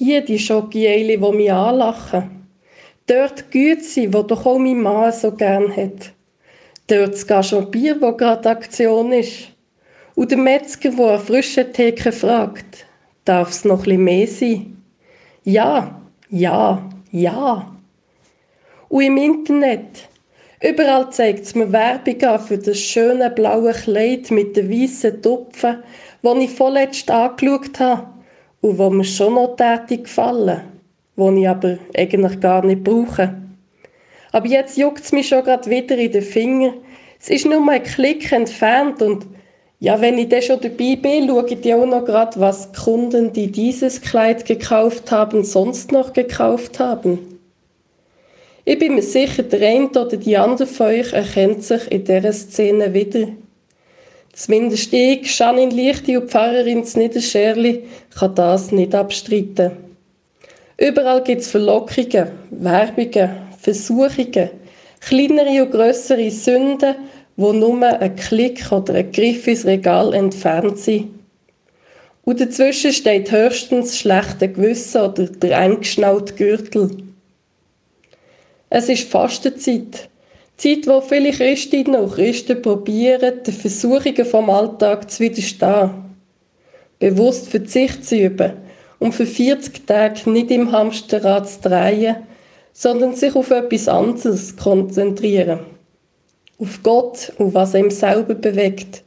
Hier die Schokieli, wo mich anlachen. Dort Güte, wo doch auch mein Mann so gern hat. Dort das Gachon-Bier, wo gerade Aktion ist. Und der Metzger, der eine frische Theke fragt, darf es noch ein mehr sein? Ja, ja, ja. Und im Internet, überall zeigt es mir Werbung an für das schöne blaue Kleid mit den weißen Tupfen, das ich vorletzt angeschaut habe und wo mir schon noch tätig gefallen, wo ich aber eigentlich gar nicht brauche. Aber jetzt juckt es mich schon gerade wieder in den Finger. Es ist nur ein Klick entfernt und ja, wenn ich dann schon dabei bin, schaue ich auch noch gerade, was Kunden, die dieses Kleid gekauft haben, sonst noch gekauft haben. Ich bin mir sicher, der eine oder die andere von euch erkennt sich in dieser Szene wieder. Zumindest ich, Janine Lichti und Pfarrerin Niederscherli, kann das nicht abstreiten. Überall gibt es Verlockungen, Werbungen, Versuchungen, kleinere und grössere Sünden, wo nur ein Klick oder ein Griff ins Regal entfernt sind. Und dazwischen steht höchstens schlechte Gewissen oder der eingeschnaute Gürtel. Es ist Fastenzeit. Zeit, wo viele Christinnen und Christen probieren, den Versuchungen vom Alltag zu widerstehen. Bewusst Verzicht zu üben und für 40 Tage nicht im Hamsterrad zu drehen, sondern sich auf etwas anderes zu konzentrieren. Auf Gott und was ihm selber bewegt.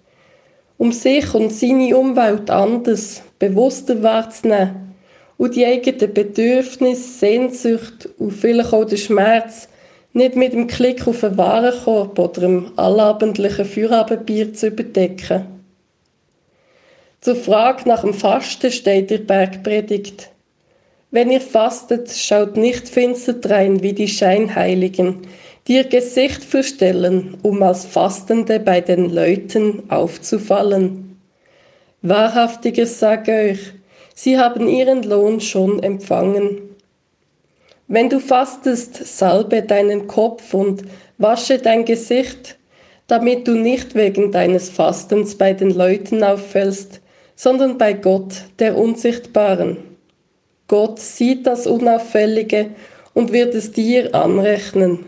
Um sich und seine Umwelt anders, bewusster wahrzunehmen und die eigenen Bedürfnisse, Sehnsucht und vielleicht auch den Schmerz nicht mit dem Klick auf einen Warenkorb oder einem allabendlichen Feierabendbier zu überdecken. Zur Frage nach dem Fasten steht in Bergpredigt. Wenn ihr fastet, schaut nicht finster drein wie die Scheinheiligen, die ihr Gesicht verstellen, um als Fastende bei den Leuten aufzufallen. Wahrhaftiges sage euch, sie haben ihren Lohn schon empfangen. Wenn du fastest, salbe deinen Kopf und wasche dein Gesicht, damit du nicht wegen deines Fastens bei den Leuten auffällst, sondern bei Gott, der Unsichtbaren. Gott sieht das Unauffällige und wird es dir anrechnen.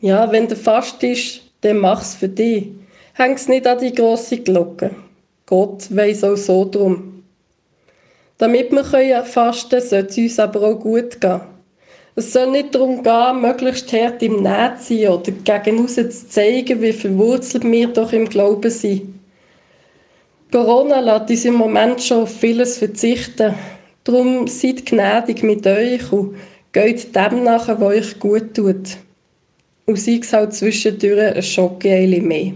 Ja, wenn du fast ist, dann mach's für dich. Häng's nicht an die große Glocke. Gott weiß auch so drum. Damit wir fasten können, sollte es uns aber auch gut gehen. Es soll nicht darum gehen, möglichst hart im Nähen zu sein oder gegen zu zeigen, wie verwurzelt wir doch im Glauben sind. Corona lässt uns im Moment schon auf vieles verzichten. Darum seid gnädig mit euch und geht dem nach, was euch gut tut. Und sei es halt zwischendurch ein Schock mehr.